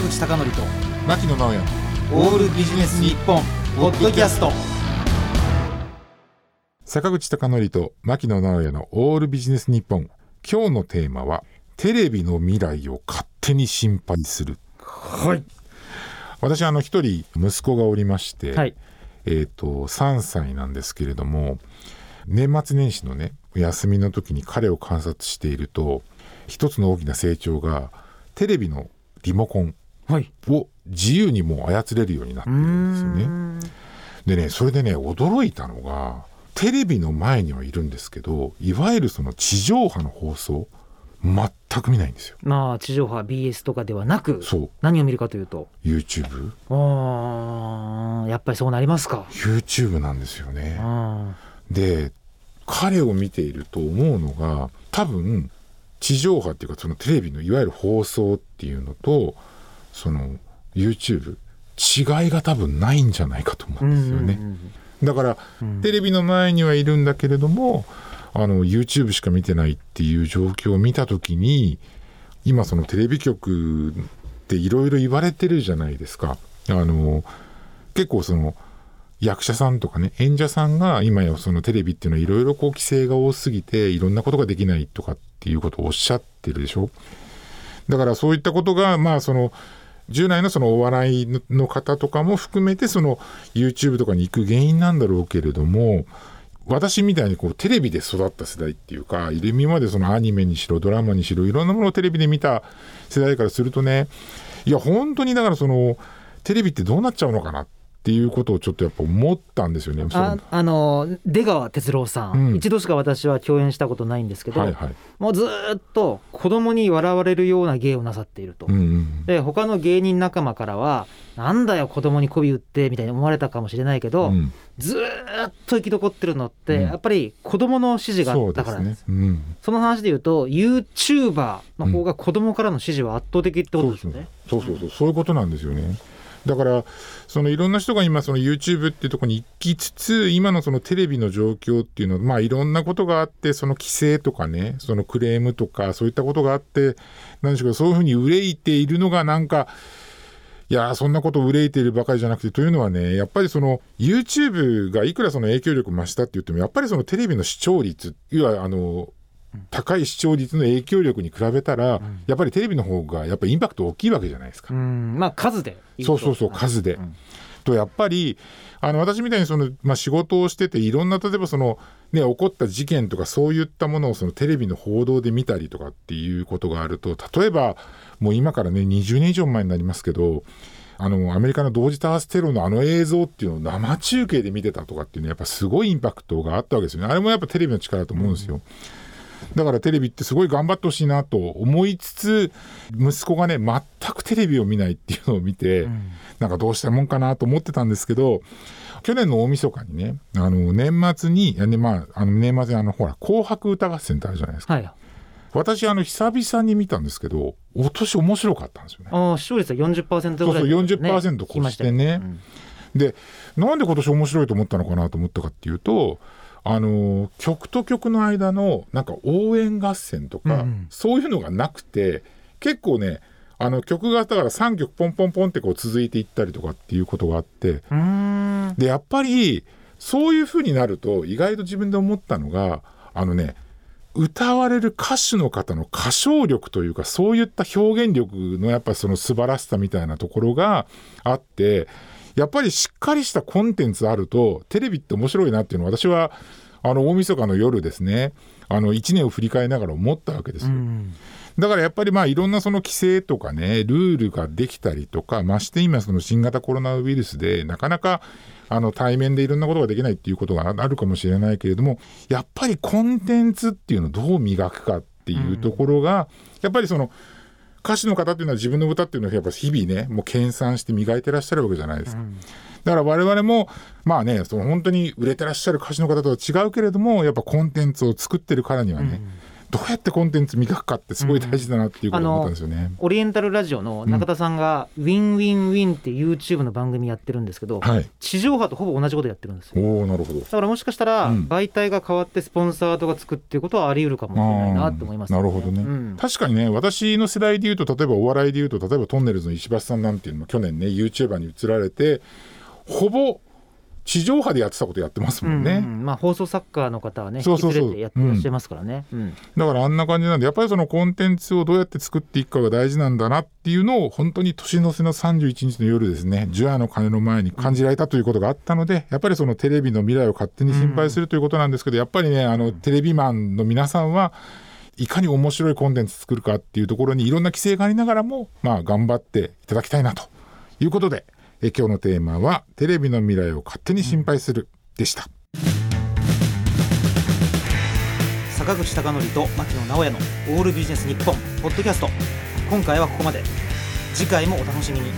坂口孝則と牧野直哉。オールビジネス日本ポッドキャスト。坂口孝則と牧野直哉のオールビジネス日本。今日のテーマはテレビの未来を勝手に心配する。はい。私あの一人息子がおりまして、はい。えっ、と3歳なんですけれども年末年始のね休みの時に彼を観察していると一つの大きな成長がテレビのリモコンはいを自由にもう操れるようになってるんですよね。でねそれでね驚いたのがテレビの前にはいるんですけどいわゆるその地上波の放送全く見ないんですよ。まあ地上波 BS とかではなくそう。何を見るかというと。YouTube あーやっぱりそうなりますか。YouTube なんですよね。あで彼を見ていると思うのが多分地上波っていうかそのテレビのいわゆる放送っていうのとその YouTube 違いが多分ないんじゃないかと思ーうんですよね。だから、テレビの前にはいるんだけれどもあの YouTube しか見てないっていう状況を見た時に今そのテレビ局っていろいろ言われてるじゃないですか。あの結構その役者さんとかね演者さんが今やそのテレビっていうのはいろいろこう規制が多すぎていろんなことができないとかっていうことをおっしゃってるでしょだからそういったことがまあその従来のそのお笑いの方とかも含めてその YouTube とかに行く原因なんだろうけれども私みたいにこうテレビで育った世代っていうか今までそのアニメにしろドラマにしろいろんなものをテレビで見た世代からするとねいや本当にだからそのテレビってどうなっちゃうのかなっていうことをちょっとやっぱ思ったんですよね。そあのあの出川哲朗さん、うん一度しか私は共演したことないんですけど、はいはい。もうずーっと子供に笑われるような芸をなさっていると、うんうんで他の芸人仲間からはなんだよ子供に媚び売ってみたいに思われたかもしれないけど、うん、ずーっと生き残ってるのって、うんやっぱり子供の支持があったからです。。すねうんその話で言うと YouTuber の方が子供からの支持は圧倒的ってことですよね。そうそうそうそういうことなんですよね。だからそのいろんな人が今その YouTube っていうところに行きつつ今のそのテレビの状況っていうのはまあいろんなことがあってその規制とかねそのクレームとかそういったことがあって何でしょうかそういうふうに憂いているのがなんかいやそんなこと憂いているばかりじゃなくてというのはねやっぱりその YouTube がいくらその影響力増したって言ってもやっぱりそのテレビの視聴率いわあの高い視聴率の影響力に比べたら、やっぱりテレビの方がやっぱりインパクト大きいわけじゃないですか。うん。まあ数で。そうそうそう数で。とやっぱりあの私みたいにその、まあ、仕事をしてていろんな例えばその、ね、起こった事件とかそういったものをそのテレビの報道で見たりとかっていうことがあると例えばもう今からね20年以上前になりますけどあのアメリカの同時多発テロのあの映像っていうのを生中継で見てたとかっていうのはやっぱすごいインパクトがあったわけですよね。あれもやっぱテレビの力だと思うんですよ。だからテレビってすごい頑張ってほしいなと思いつつ息子がね全くテレビを見ないっていうのを見て、なんかどうしたもんかなと思ってたんですけど去年の大晦日にねあの年末にねまああの年末にあのほら「紅白歌合戦」ってあるじゃないですかはい。私あの久々に見たんですけどお年面白かったんですよね。ああ視聴率は40%そうそうぐらい、40%越してね。でなんで今年面白いと思ったのかなと思ったかっていうとあの曲と曲の間のなんか応援合戦とか、うんそういうのがなくて結構ねあの曲がだから3曲ポンポンポンってこう続いていったりとかっていうことがあってでやっぱりそういう風になると意外と自分で思ったのがあのね歌われる歌手の方の歌唱力というかそういった表現力のやっぱその素晴らしさみたいなところがあってやっぱりしっかりしたコンテンツあるとテレビって面白いなっていうのを私はあの大晦日の夜ですねあの1年を振り返りながら思ったわけですよ。うんだからやっぱりまあいろんなその規制とかねルールができたりとかまして今その新型コロナウイルスでなかなかあの対面でいろんなことができないっていうことがあるかもしれないけれどもやっぱりコンテンツっていうのをどう磨くかっていうところが、やっぱりその歌手の方っていうのは自分の歌っていうのをやっぱ日々ねもう研鑽して磨いてらっしゃるわけじゃないですか。だから我々もまあねその本当に売れてらっしゃる歌手の方とは違うけれどもやっぱコンテンツを作ってるからにはね、どうやってコンテンツ磨くかってすごい大事だなっていうことを思ったんですよね。オリエンタルラジオの中田さんが、 Win Win Win って YouTube の番組やってるんですけど、はい、地上波とほぼ同じことやってるんですよ。おおなるほど。だからもしかしたら、うん。媒体が変わってスポンサーとかつくっていうことはあり得るかもしれないなって思います、あーなるほどね、うん。確かにね私の世代でいうと例えばお笑いでいうと例えばとんねるずの石橋さんなんていうのも去年ね YouTuber に移られてほぼ地上波でやってたことやってますもんね、うんうん。まあ、放送作家の方はねそうそうそう。やってらっしゃいますからね。うん。だからあんな感じなんでやっぱりそのコンテンツをどうやって作っていくかが大事なんだなっていうのを本当に年の瀬の31日の夜ですね除夜の鐘の前に感じられたということがあったのでやっぱりそのテレビの未来を勝手に心配するということなんですけどやっぱりねあのテレビマンの皆さんはいかに面白いコンテンツ作るかっていうところにいろんな規制がありながらもまあ頑張っていただきたいなということでえ今日のテーマはテレビの未来を勝手に心配するでした。坂口孝則と牧野直哉の「オールビジネス日本ポッドキャスト。今回はここまで。次回もお楽しみに